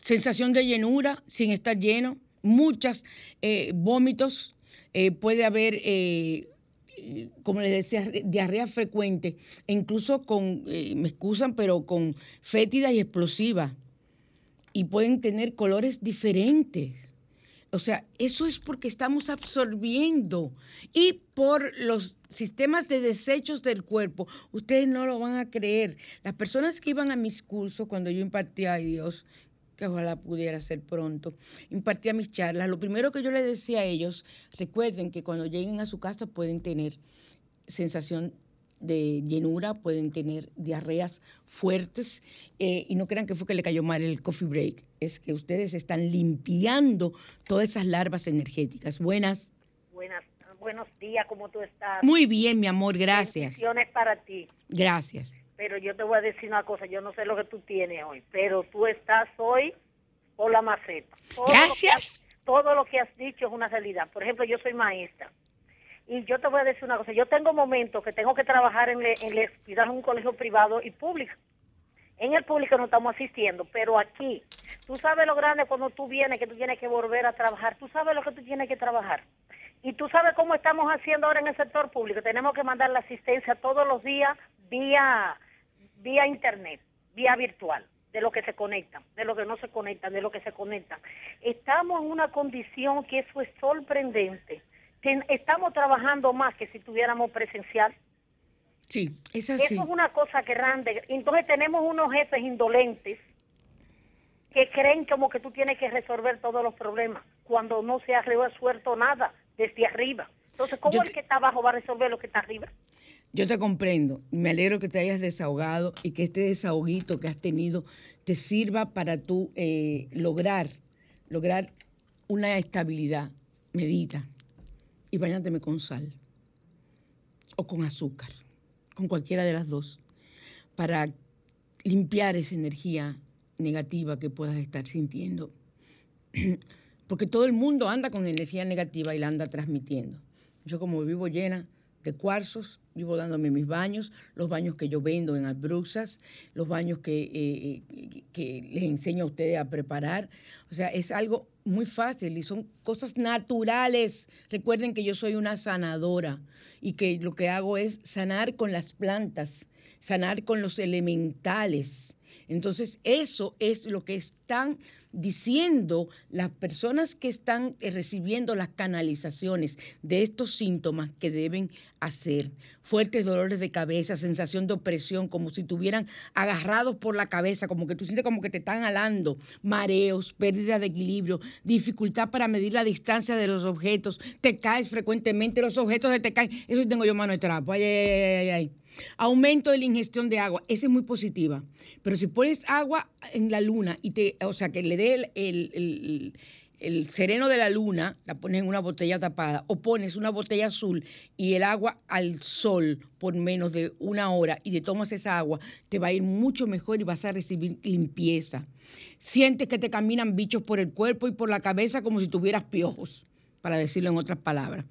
sensación de llenura sin estar lleno, muchas eh, vómitos, eh, puede haber, eh, como les decía, diarrea frecuente, e incluso con, me excusan, pero con fétidas y explosivas. Y pueden tener colores diferentes. O sea, eso es porque estamos absorbiendo y por los sistemas de desechos del cuerpo. Ustedes no lo van a creer. Las personas que iban a mis cursos cuando yo impartía a Dios, que ojalá pudiera ser pronto, impartía mis charlas, lo primero que yo les decía a ellos, recuerden que cuando lleguen a su casa pueden tener sensación de llenura, pueden tener diarreas fuertes eh, y no crean que fue que le cayó mal el coffee break, es que ustedes están limpiando todas esas larvas energéticas. Buenas.
Buenas, buenos días, ¿cómo tú estás?
Muy bien, mi amor, gracias.
Bendiciones para ti.
Gracias.
Pero yo te voy a decir una cosa, yo no sé lo que tú tienes hoy, pero tú estás hoy por la maceta. Todo lo que
Gracias.
has- todo lo que has dicho es una realidad. Por ejemplo, yo soy maestra. Y yo te voy a decir una cosa, yo tengo momentos que tengo que trabajar en, la en en un colegio privado y público. En el público no estamos asistiendo, pero aquí, tú sabes lo grande cuando tú vienes, que tú tienes que volver a trabajar, tú sabes lo que tú tienes que trabajar. Y tú sabes cómo estamos haciendo ahora en el sector público. Tenemos que mandar la asistencia todos los días vía, vía internet, vía virtual, de lo que se conectan, de lo que no se conectan, de lo que se conectan. Estamos en una condición que eso es sorprendente. Estamos trabajando más que si tuviéramos presencial.
Sí, es así.
Eso es una cosa grande. Entonces tenemos unos jefes indolentes que creen como que tú tienes que resolver todos los problemas cuando no se ha resuelto nada desde arriba. Entonces, ¿cómo el que está abajo va a resolver lo que está arriba?
Yo te comprendo. Me alegro que te hayas desahogado y que este desahoguito que has tenido te sirva para tú eh, lograr, lograr una estabilidad. Medita y bañáteme con sal o con azúcar, con cualquiera de las dos, para limpiar esa energía negativa que puedas estar sintiendo. Porque todo el mundo anda con energía negativa y la anda transmitiendo. Yo como vivo llena de cuarzos, vivo dándome mis baños, los baños que yo vendo en Albruxas, los baños que, eh, eh, que les enseño a ustedes a preparar. O sea, es algo muy fácil y son cosas naturales. Recuerden que yo soy una sanadora y que lo que hago es sanar con las plantas, sanar con los elementales. Entonces, eso es lo que están diciendo las personas que están eh, recibiendo las canalizaciones de estos síntomas que deben hacer. Fuertes dolores de cabeza, sensación de opresión, como si estuvieran agarrados por la cabeza, como que tú sientes como que te están alando, mareos, pérdida de equilibrio, dificultad para medir la distancia de los objetos, te caes frecuentemente, los objetos se te caen. Eso tengo yo mano de trapo. Ay, ay, ay, ay. Aumento de la ingestión de agua, esa es muy positiva. Pero si pones agua en la luna y te, o sea, que le dé el, el- sereno de la luna, la pones en una botella tapada, o pones una botella azul y el agua al sol por menos de una hora y te tomas esa agua, te va a ir mucho mejor y vas a recibir limpieza. Sientes que te caminan bichos por el cuerpo y por la cabeza como si tuvieras piojos, para decirlo en otras palabras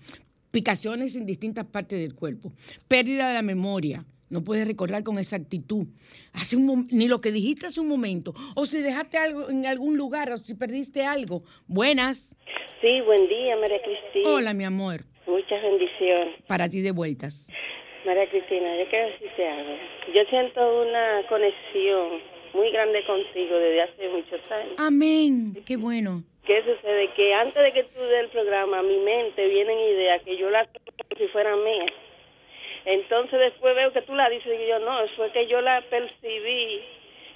picaciones en distintas partes del cuerpo, pérdida de la memoria, no puedes recordar con exactitud, hace un ni lo que dijiste hace un momento, o si dejaste algo en algún lugar, o si perdiste algo. Buenas.
Sí, buen día, María Cristina.
Hola, mi amor.
Muchas bendiciones.
Para ti de vueltas.
María Cristina, yo quiero decirte algo. Yo siento una conexión muy grande contigo desde hace muchos años.
Amén. Qué bueno.
¿Qué sucede? Que antes de que tú des el programa, a mi mente vienen ideas que yo las tomo como si fueran mías. Entonces después veo que tú la dices y yo no, fue que yo la percibí.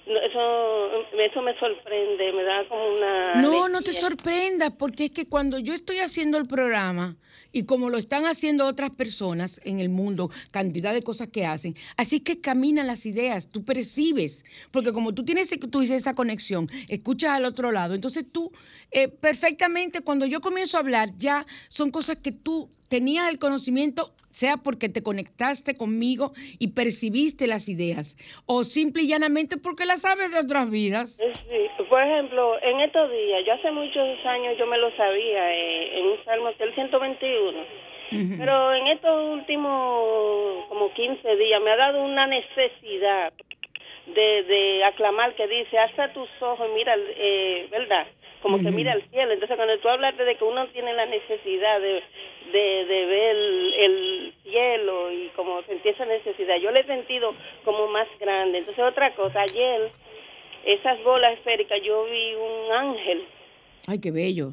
No, Eso, eso me sorprende, me da como una...
No, no te sorprendas, porque es que cuando yo estoy haciendo el programa y como lo están haciendo otras personas en el mundo, cantidad de cosas que hacen, así que caminan las ideas, tú percibes, porque como tú tienes tú dices esa conexión, escuchas al otro lado, entonces tú eh, perfectamente cuando yo comienzo a hablar ya son cosas que tú tenías el conocimiento sea porque te conectaste conmigo y percibiste las ideas, o simple y llanamente porque las sabes de otras vidas.
Sí, por ejemplo, en estos días, yo hace muchos años yo me lo sabía eh, en un salmo que el 121, pero en estos últimos como 15 días me ha dado una necesidad de, de aclamar que dice, hasta tus ojos, mira, eh, ¿verdad? Como que mira al cielo. Entonces, cuando tú hablas de que uno tiene la necesidad de, de, de ver el, cielo y como sentir esa necesidad, yo le he sentido como más grande. Entonces, otra cosa, ayer, esas bolas esféricas, yo vi un ángel.
Ay, qué bello.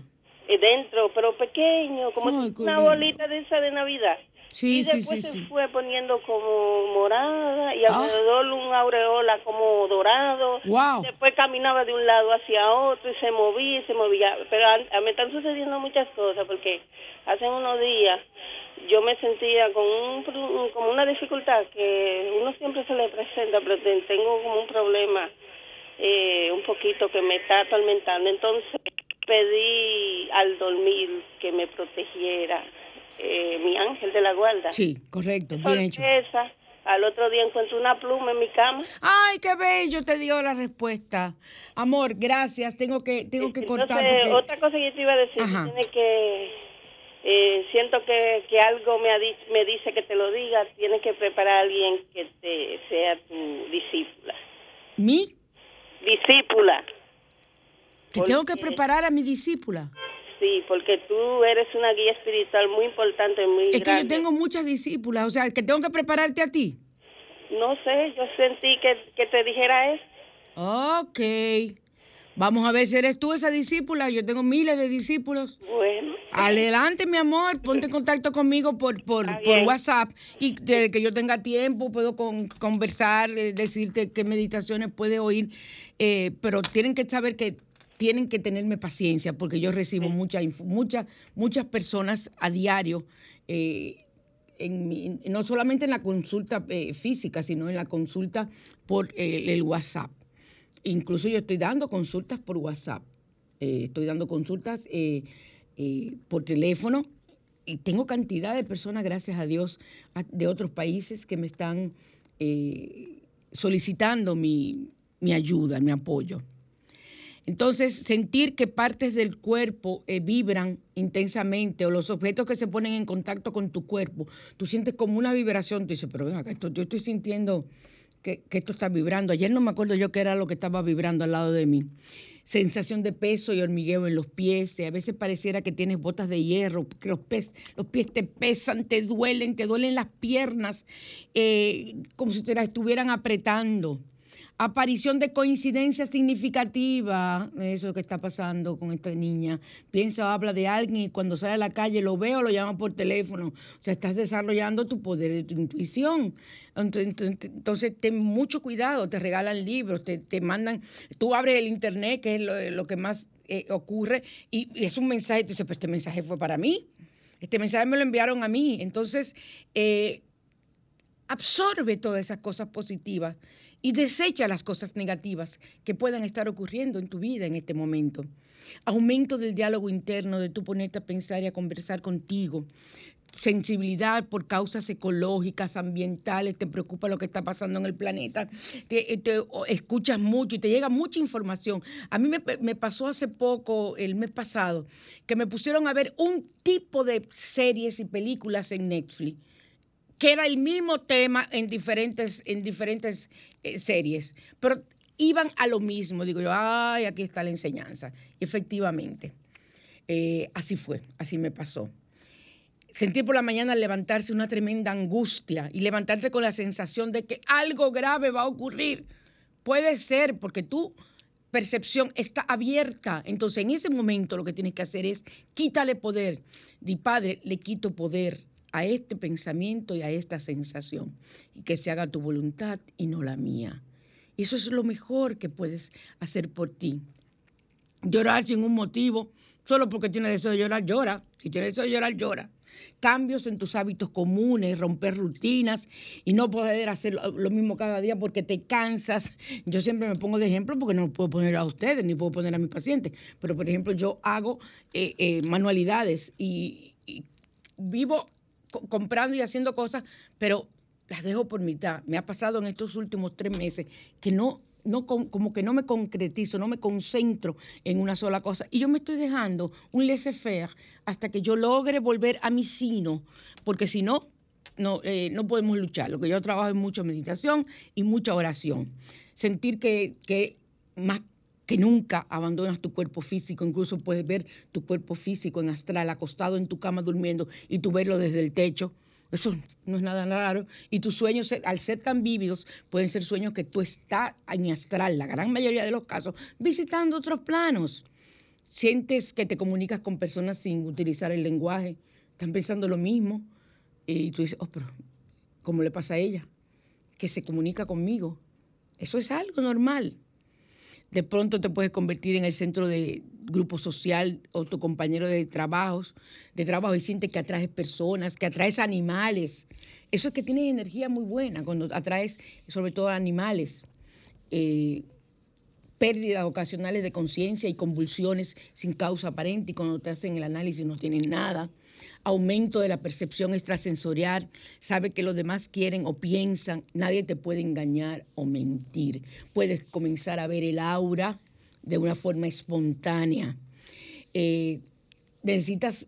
eh, Dentro, pero pequeño, como
Ay,
una
lindo.
bolita de esa de Navidad.
Sí,
y
sí,
después
sí,
se fue poniendo como morada y
Ah.
alrededor un aureola como dorado.
Wow.
Después caminaba de un lado hacia otro y se movía y se movía. Pero a- me están sucediendo muchas cosas porque hace unos días yo me sentía con un, como una dificultad que uno siempre se le presenta, pero te- tengo como un problema eh, un poquito que me está atormentando. Entonces pedí al dormir que me protegiera eh, mi ángel de la guarda.
Sí, correcto, bien hecho.
Sorpresa. Al otro día encuentro una pluma en mi cama.
Ay, qué bello, te dio la respuesta. Amor, gracias. Tengo que, tengo que cortar porque...
otra cosa que yo te iba a decir, tiene que, eh, siento que, que algo me, ha di- me dice que te lo diga, tienes que preparar a alguien que te sea tu discípula.
¿Mi?
Discípula,
Que tengo que preparar a mi discípula.
Sí, porque tú eres una guía espiritual muy importante, muy
Es que yo tengo muchas discípulas, o sea, que tengo que prepararte a ti.
No sé, yo sentí que, que te dijera eso.
Ok. Vamos a ver si eres tú esa discípula. Yo tengo miles de discípulos.
Bueno.
Adelante, mi amor. Ponte en contacto conmigo por, por, por. WhatsApp. Y desde que yo tenga tiempo, puedo con- conversar, eh, decirte qué meditaciones puedes oír. Eh, pero tienen que saber que tienen que tenerme paciencia porque yo recibo mucha, inf- muchas muchas personas a diario. eh, en mi- no solamente en la consulta eh, física, sino en la consulta por eh, el WhatsApp. Incluso yo estoy dando consultas por WhatsApp. Eh, estoy dando consultas por teléfono y tengo cantidad de personas, gracias a Dios, a- de otros países que me están solicitando mi, mi ayuda, mi apoyo. Entonces, sentir que partes del cuerpo eh, vibran intensamente o los objetos que se ponen en contacto con tu cuerpo, tú sientes como una vibración, tú dices, pero ven acá, esto- yo estoy sintiendo que, esto está vibrando. Ayer no me acuerdo yo qué era lo que estaba vibrando al lado de mí. Sensación de peso y hormigueo en los pies. y A veces pareciera que tienes botas de hierro, que los, pies- los pies te pesan, te duelen, te duelen las piernas, eh, como si te las estuvieran apretando. Aparición de coincidencia significativa, eso que está pasando con esta niña. Piensa o habla de alguien y cuando sale a la calle lo veo, lo llama por teléfono. O sea, estás desarrollando tu poder de tu intuición. Entonces, ten mucho cuidado, te regalan libros, te, te mandan, tú abres el internet, que es lo, que más eh, ocurre, y, es un mensaje, tú dices, pues este mensaje fue para mí, este mensaje me lo enviaron a mí. Entonces, eh, absorbe todas esas cosas positivas y desecha las cosas negativas que puedan estar ocurriendo en tu vida en este momento. Aumento del diálogo interno, de tú ponerte a pensar y a conversar contigo. Sensibilidad por causas ecológicas, ambientales, te preocupa lo que está pasando en el planeta, te, o escuchas mucho y te llega mucha información. A mí me, me pasó hace poco, el mes pasado, que me pusieron a ver un tipo de series y películas en Netflix que era el mismo tema en diferentes, en diferentes eh, series, pero iban a lo mismo. Digo yo, ay, aquí está la enseñanza. Efectivamente, eh, así fue, así me pasó. Sentir por la mañana al levantarse una tremenda angustia y levantarte con la sensación de que algo grave va a ocurrir. Puede ser porque tu percepción está abierta. Entonces, en ese momento lo que tienes que hacer es quítale poder. Di, Padre, le quito poder a este pensamiento y a esta sensación. Y que se haga tu voluntad y no la mía. Eso es lo mejor que puedes hacer por ti. Llorar sin un motivo, solo porque tienes deseo de llorar, llora. Si tienes deseo de llorar, llora. cambios en tus hábitos comunes, romper rutinas y no poder hacer lo, mismo cada día porque te cansas. Yo siempre me pongo de ejemplo porque no puedo poner a ustedes ni puedo poner a mis pacientes, pero por ejemplo yo hago eh, eh, manualidades y, vivo comprando y haciendo cosas, pero las dejo por mitad. Me ha pasado en estos últimos tres meses que no, no como que no me concretizo, no me concentro en una sola cosa. Y yo me estoy dejando un laissez-faire hasta que yo logre volver a mi sino, porque si no, no, eh, no podemos luchar. Lo que yo trabajo es mucha meditación y mucha oración. Sentir que, que más que nunca abandonas tu cuerpo físico, incluso puedes ver tu cuerpo físico en astral, acostado en tu cama durmiendo y tú verlo desde el techo. Eso no es nada raro. Y tus sueños, al ser tan vívidos, pueden ser sueños que tú estás en astral, la gran mayoría de los casos, visitando otros planos. Sientes que te comunicas con personas sin utilizar el lenguaje, están pensando lo mismo. Y tú dices, oh, pero ¿cómo le pasa a ella? Que se comunica conmigo. Eso es algo normal de pronto te puedes convertir en el centro de grupo social o tu compañero de trabajos, de trabajo y sientes que atraes personas, que atraes animales. Eso es que tienes energía muy buena cuando atraes sobre todo animales. Eh, pérdidas ocasionales de conciencia y convulsiones sin causa aparente y cuando te hacen el análisis no tienen nada. Aumento de la percepción extrasensorial, sabe que los demás quieren o piensan, nadie te puede engañar o mentir. Puedes comenzar a ver el aura de una forma espontánea. Eh, necesitas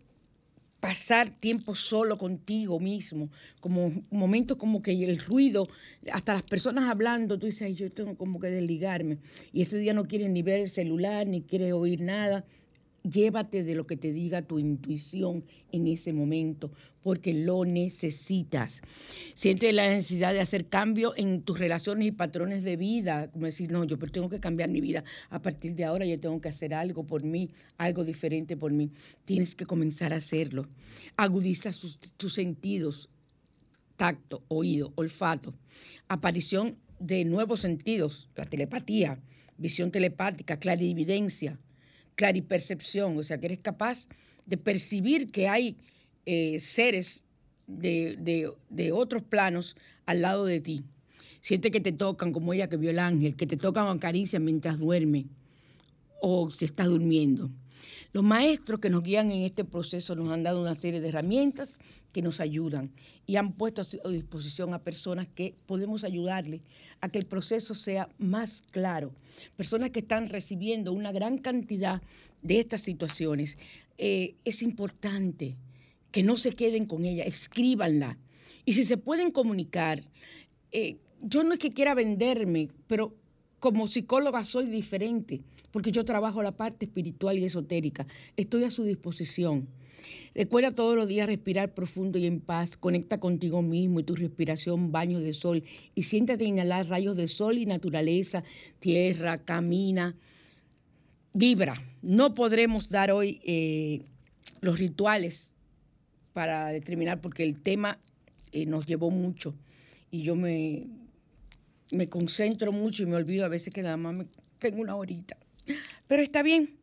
pasar tiempo solo contigo mismo, como momentos como que el ruido, hasta las personas hablando, tú dices, "Ay, yo tengo como que desligarme. Y ese día no quieres ni ver el celular, ni quieres oír nada. Llévate de lo que te diga tu intuición en ese momento, porque lo necesitas. Siente la necesidad de hacer cambio en tus relaciones y patrones de vida, como decir, no, yo tengo que cambiar mi vida. A partir de ahora yo tengo que hacer algo por mí, algo diferente por mí. Tienes que comenzar a hacerlo. Agudiza sus- tus sentidos, tacto, oído, olfato. Aparición de nuevos sentidos, la telepatía, visión telepática, clarividencia, claripercepción, o sea, que eres capaz de percibir que hay eh, seres de, de- de otros planos al lado de ti. Siente que te tocan, como ella que vio el ángel, que te tocan o acarician mientras duerme o si estás durmiendo. Los maestros que nos guían en este proceso nos han dado una serie de herramientas que nos ayudan y han puesto a disposición a personas que podemos ayudarle a que el proceso sea más claro. Personas que están recibiendo una gran cantidad de estas situaciones. Eh, es importante que no se queden con ella, escríbanla. Y si se pueden comunicar, eh, yo no es que quiera venderme, pero como psicóloga soy diferente, porque yo trabajo la parte espiritual y esotérica. Estoy a su disposición. Recuerda todos los días respirar profundo y en paz. Conecta contigo mismo y tu respiración, baños de sol. Y siéntate a inhalar rayos de sol y naturaleza, tierra, camina. Vibra. No podremos dar hoy eh, los rituales para determinar, porque el tema eh, nos llevó mucho. Y yo me, me concentro mucho y me olvido a veces que nada más tengo una horita. Pero está bien.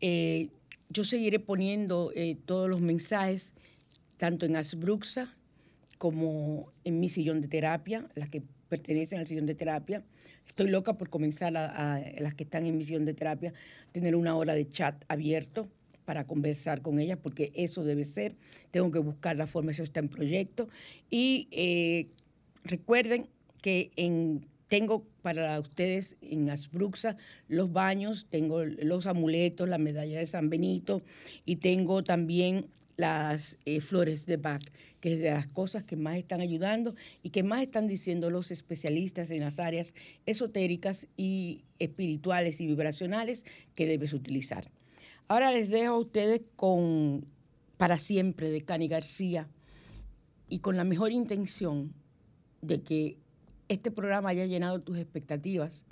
Eh, yo seguiré poniendo eh, todos los mensajes, tanto en Asbruxa como en mi sillón de terapia, las que pertenecen al sillón de terapia. Estoy loca por comenzar a, a las que están en mi sillón de terapia, tener una hora de chat abierto para conversar con ellas, porque eso debe ser. Tengo que buscar la forma, eso está en proyecto. Y eh, recuerden que en, tengo para ustedes en Asbruxa los baños, tengo los amuletos, la medalla de San Benito y tengo también las eh, flores de Bach, que es de las cosas que más están ayudando y que más están diciendo los especialistas en las áreas esotéricas y espirituales y vibracionales que debes utilizar. Ahora les dejo a ustedes con Para siempre de Cani García y con la mejor intención de que este programa haya llenado tus expectativas,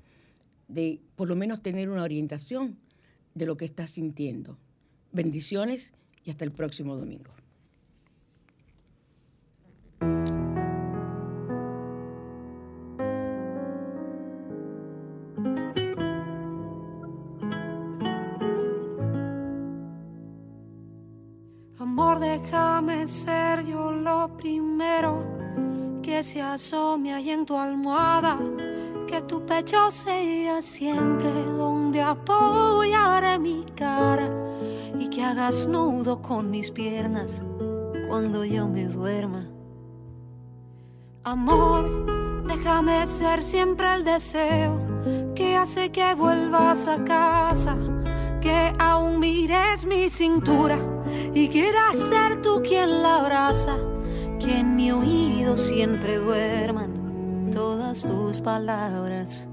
de por lo menos tener una orientación de lo que estás sintiendo. Bendiciones y hasta el próximo domingo.
Amor déjame ser yo lo primero se asome ahí en tu almohada. Que tu pecho sea siempre donde apoyaré mi cara y que hagas nudo con mis piernas cuando yo me duerma. Amor, déjame ser siempre el deseo que hace que vuelvas a casa, que aún mires mi cintura y quieras ser tú quien la abraza, que en mi oído siempre duerman todas tus palabras.